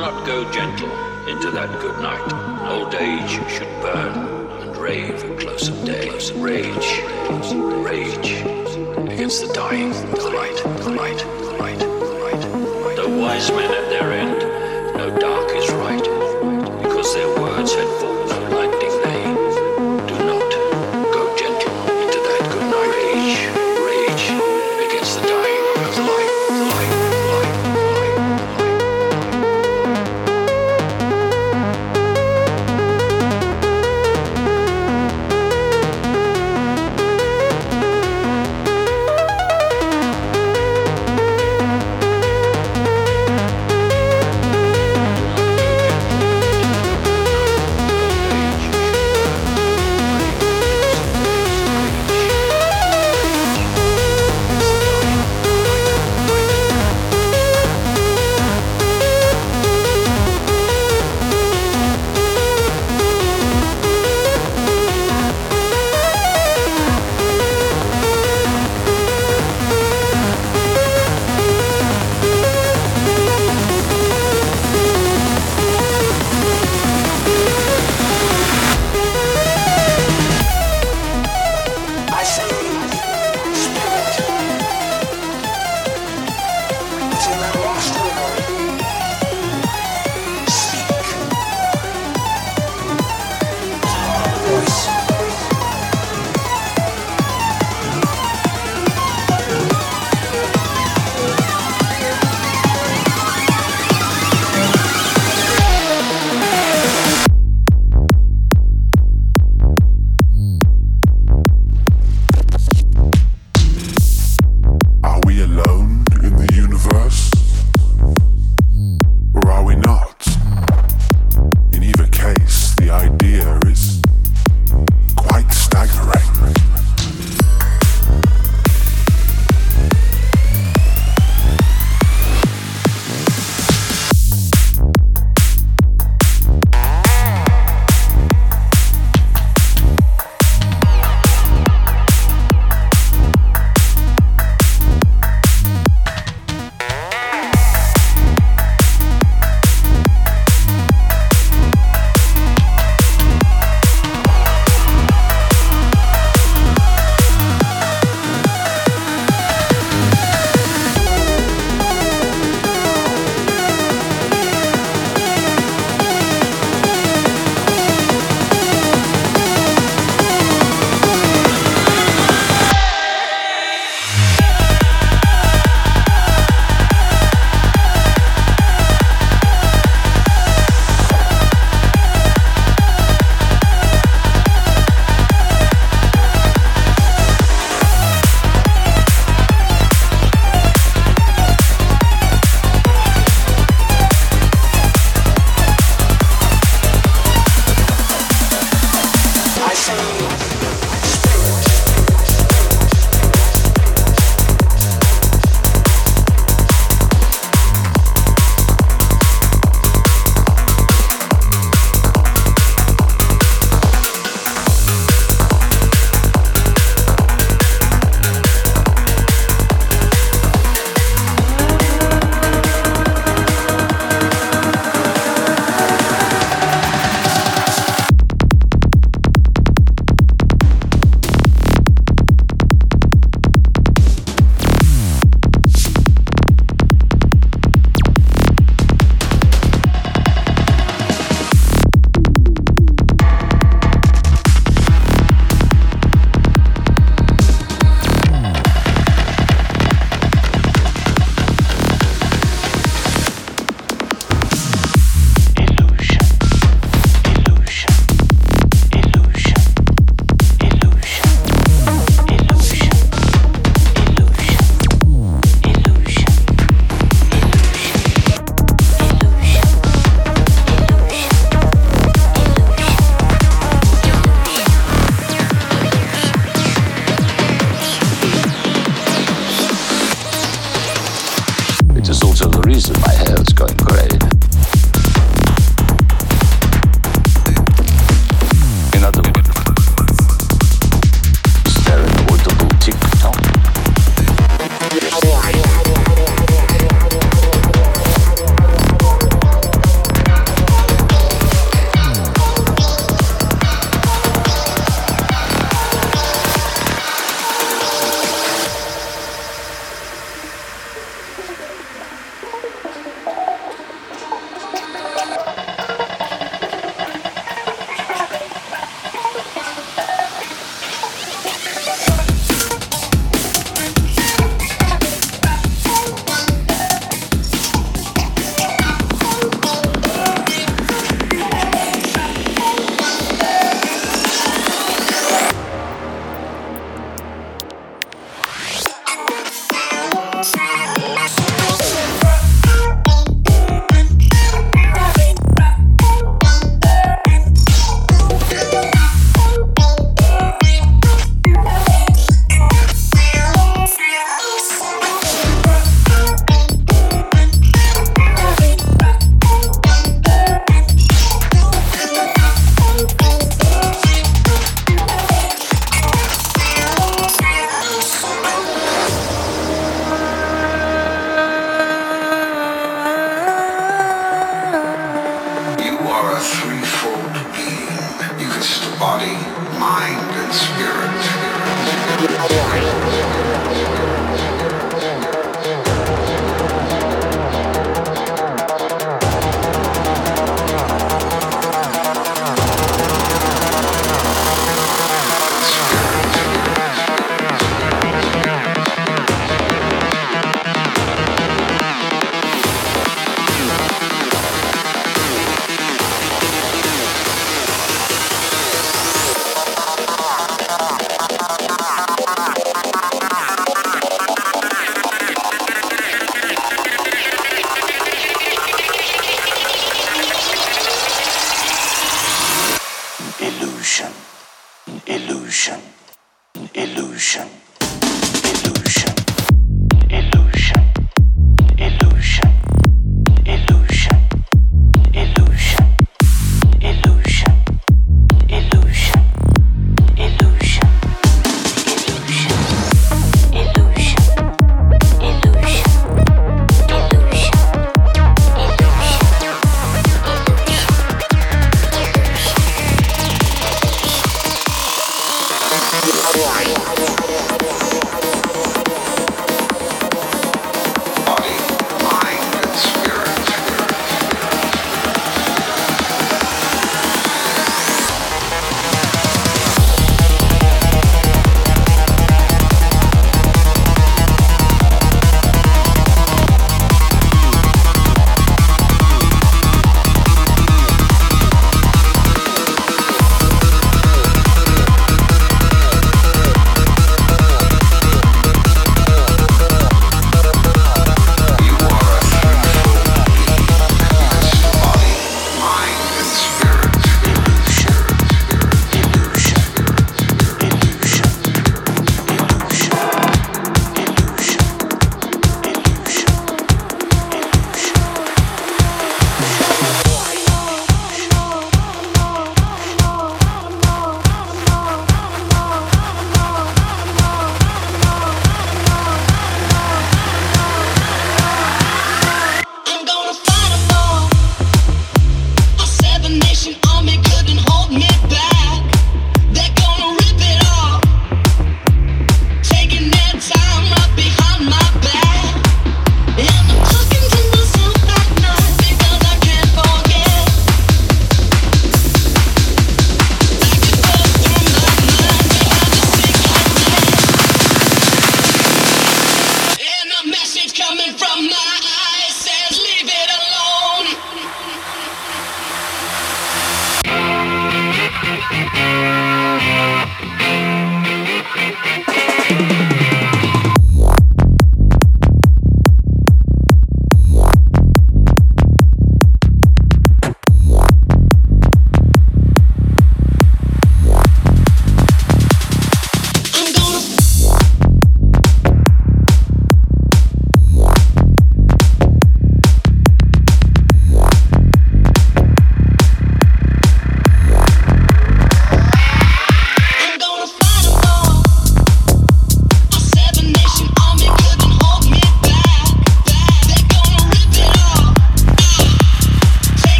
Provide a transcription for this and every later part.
not go gentle into that good night. Old age should burn and rave at close of day. Rage, rage against the dying, the light, the light, the light, the light. The wise men at their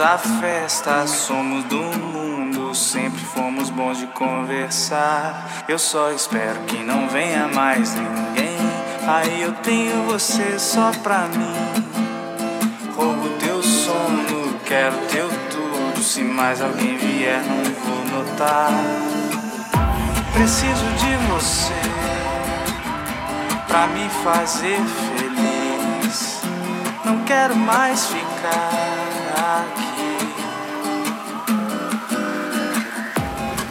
A festa, somos do mundo, sempre fomos bons de conversar. Eu só espero que não venha mais ninguém. Aí eu tenho você só pra mim. Roubo teu sono, quero teu tudo. Se mais alguém vier, não vou notar. Preciso de você pra me fazer feliz. Não quero mais ficar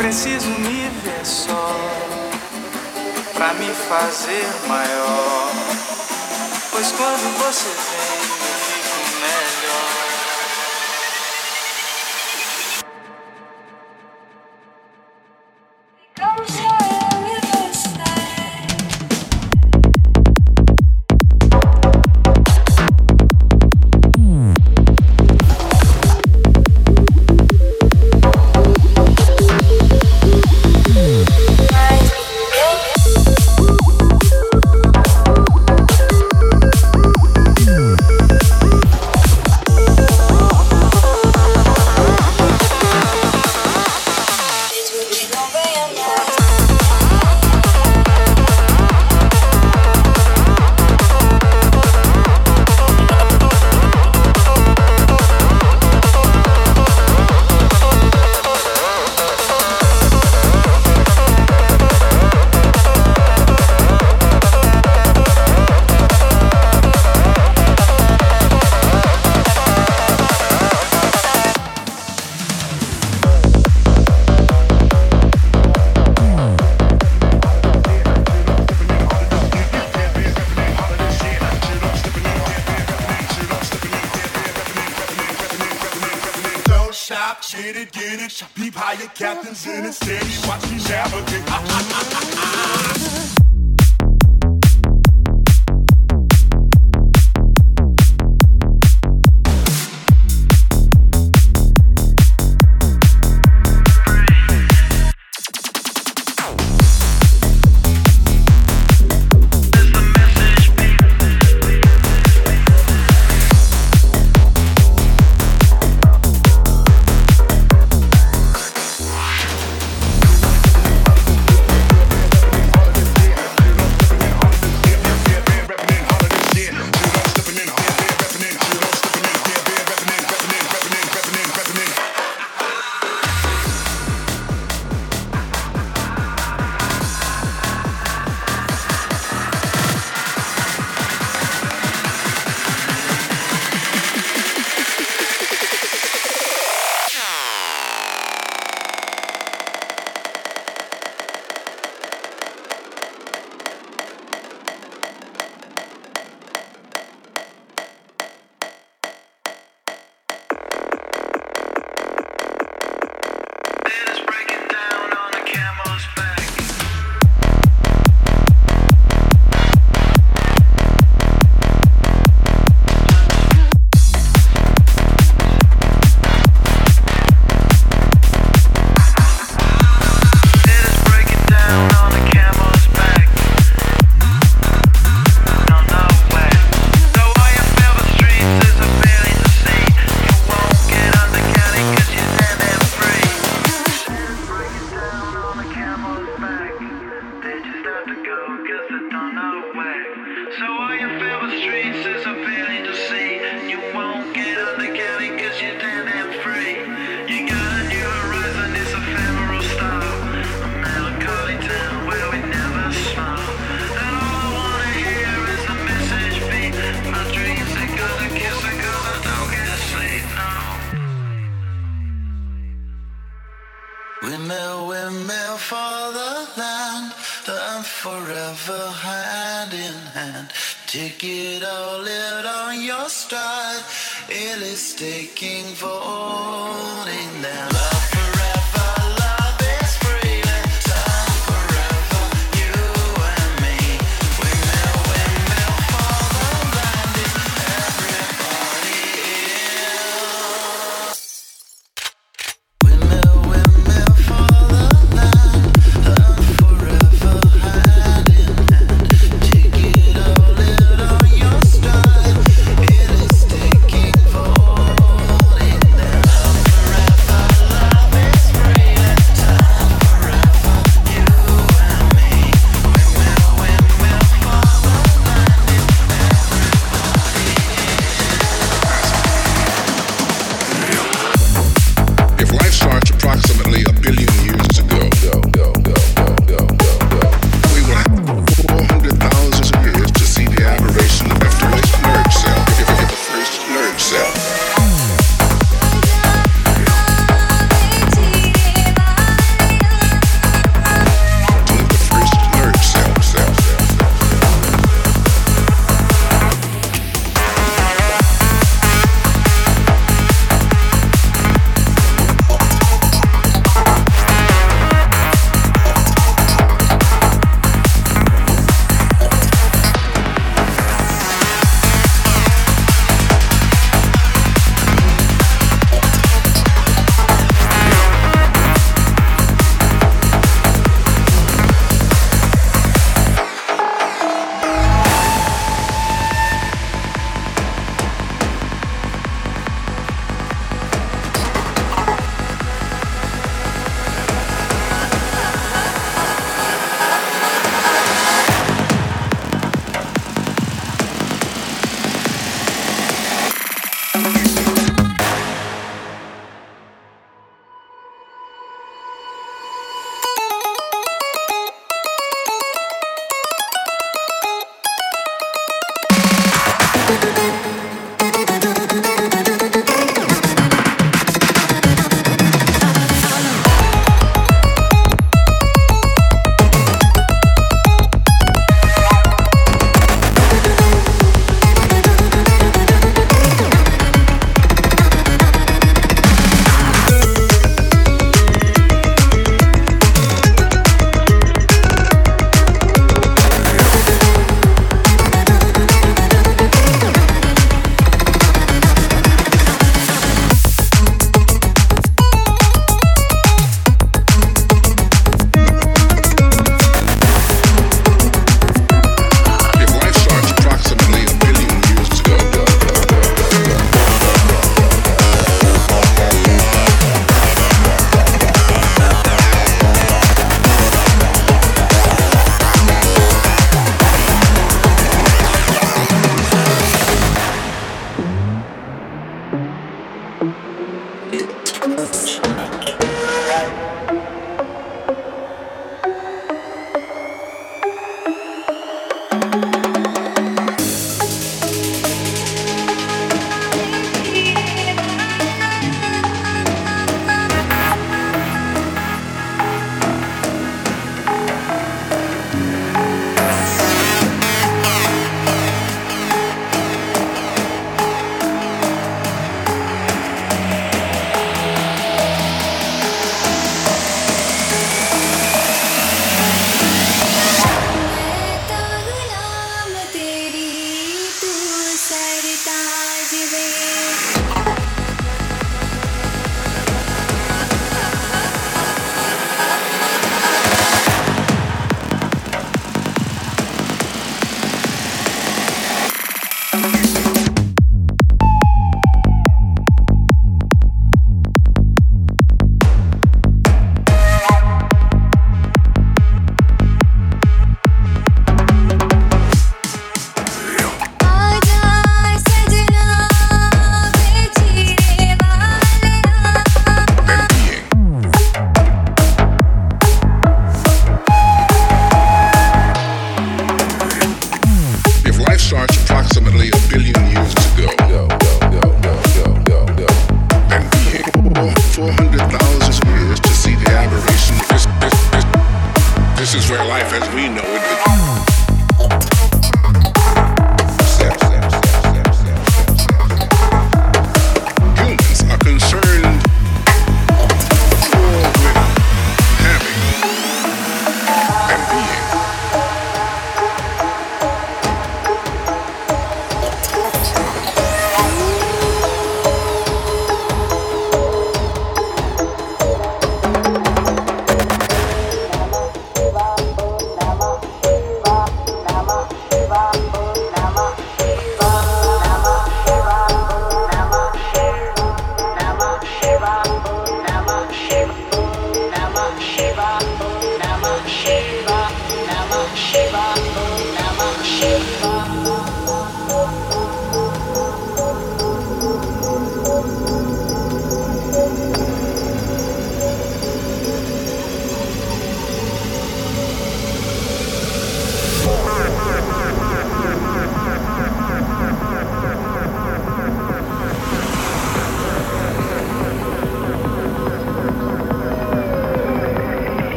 Preciso me ver só pra me fazer maior. Pois quando você vem,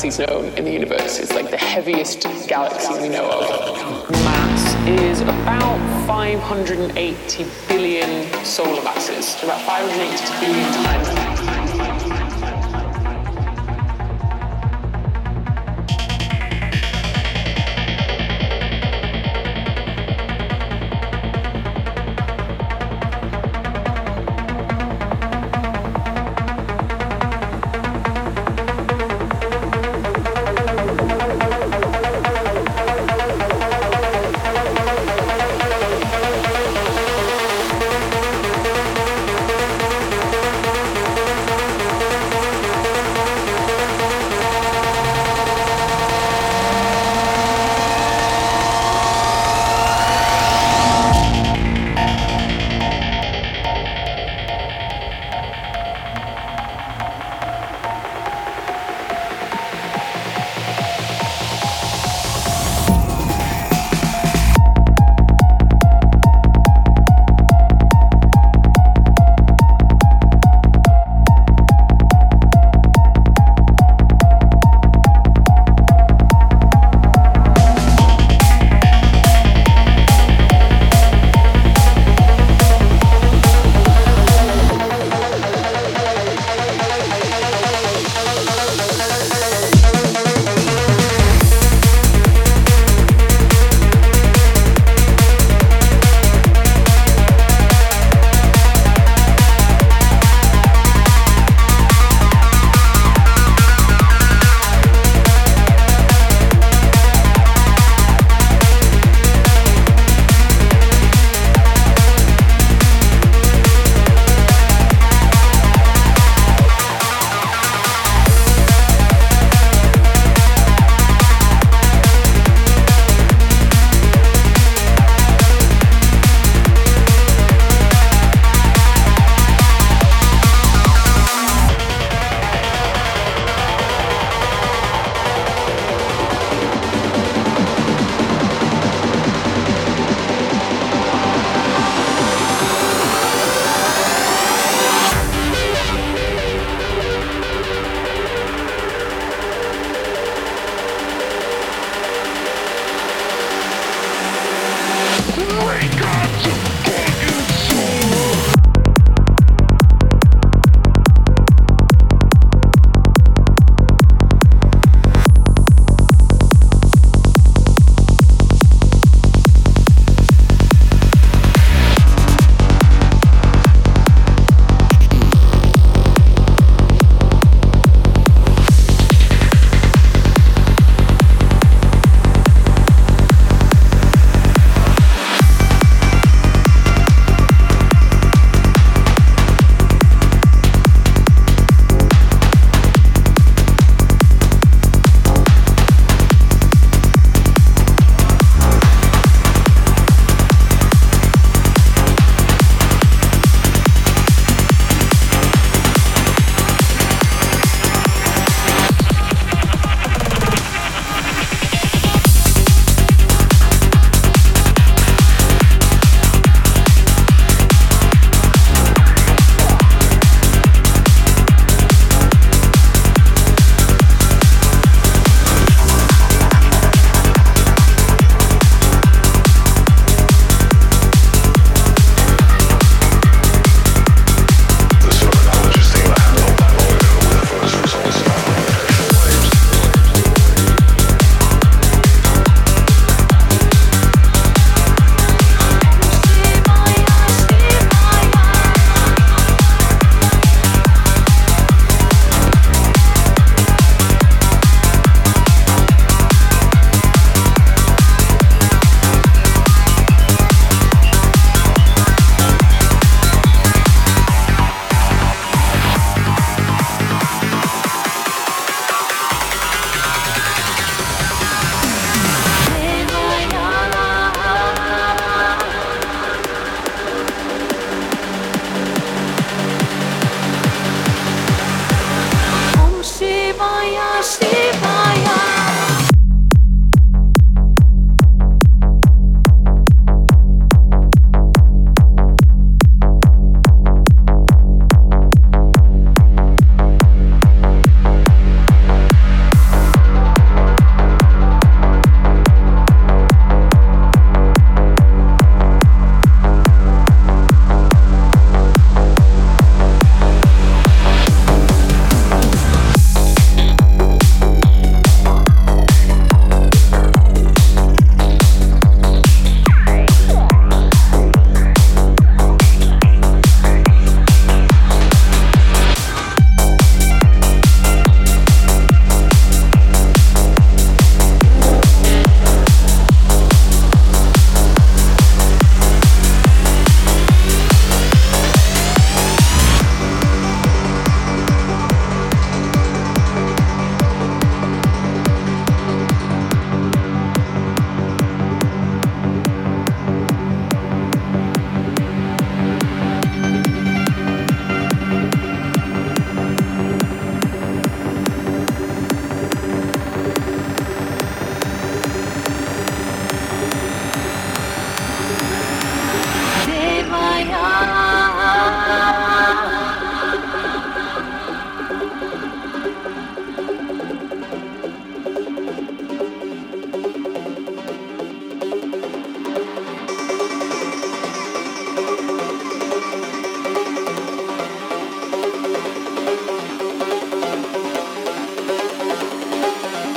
galaxies known in the universe. It's like the heaviest galaxy we know of. Mass is about 580 billion solar masses, about 580 billion times.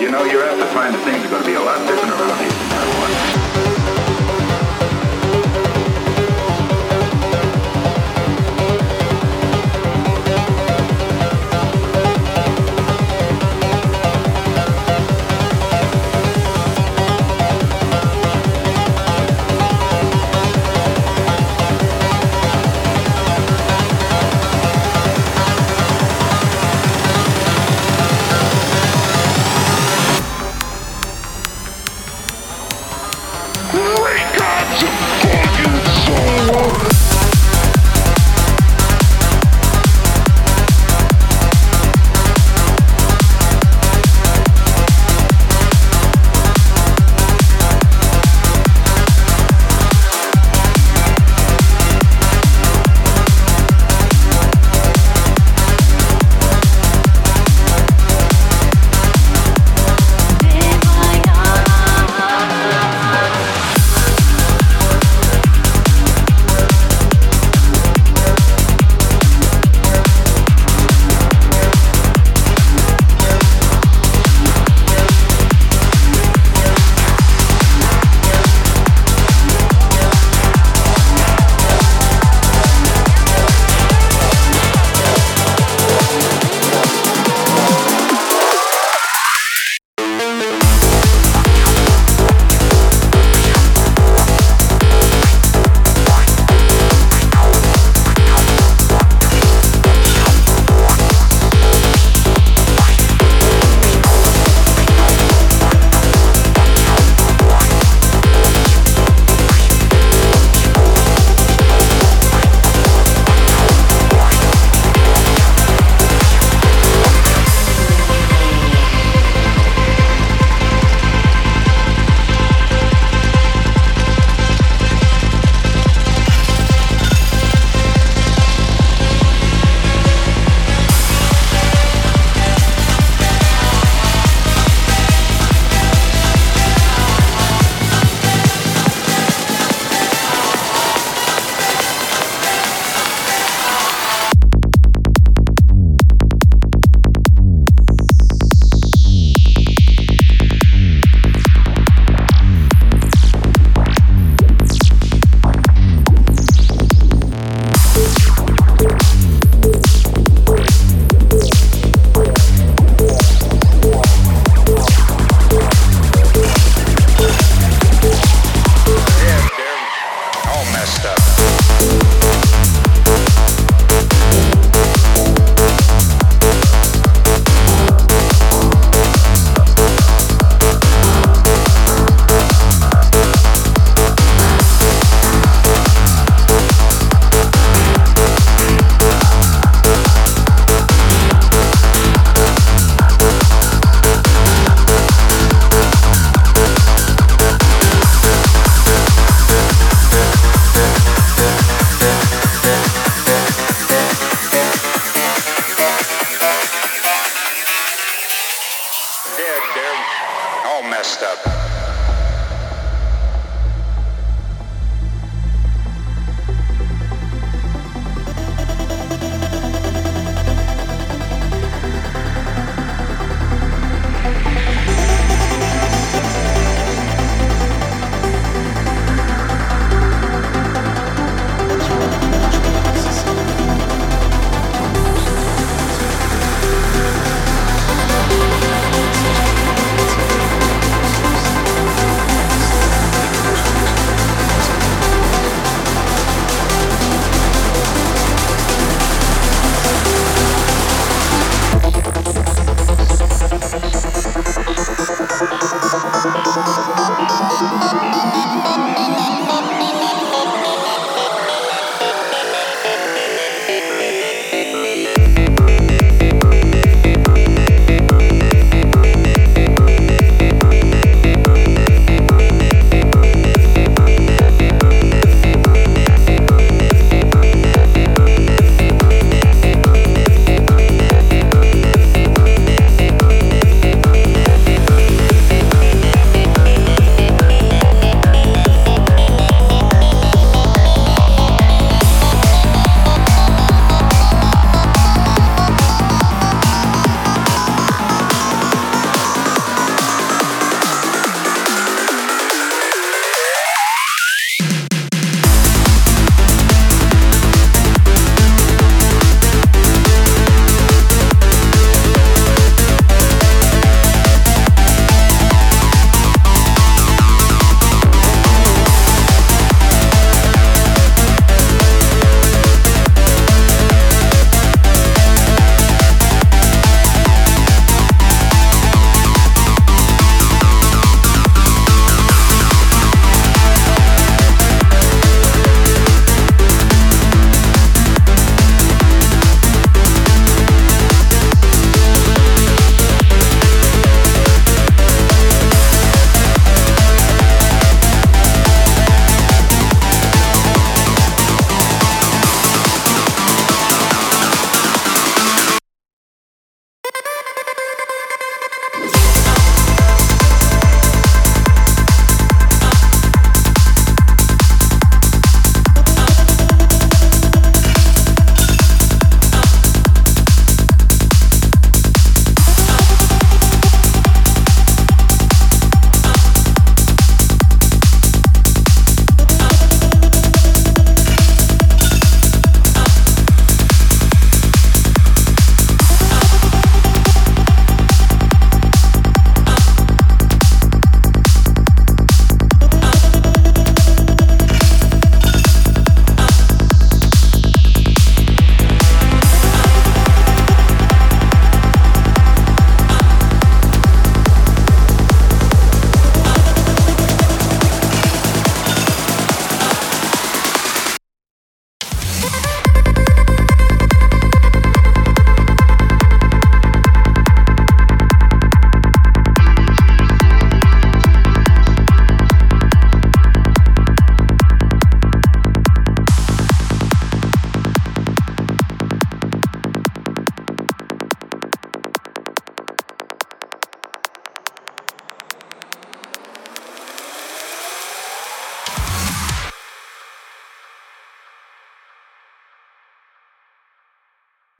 You know, to find that things are going to be a lot different around here from now on.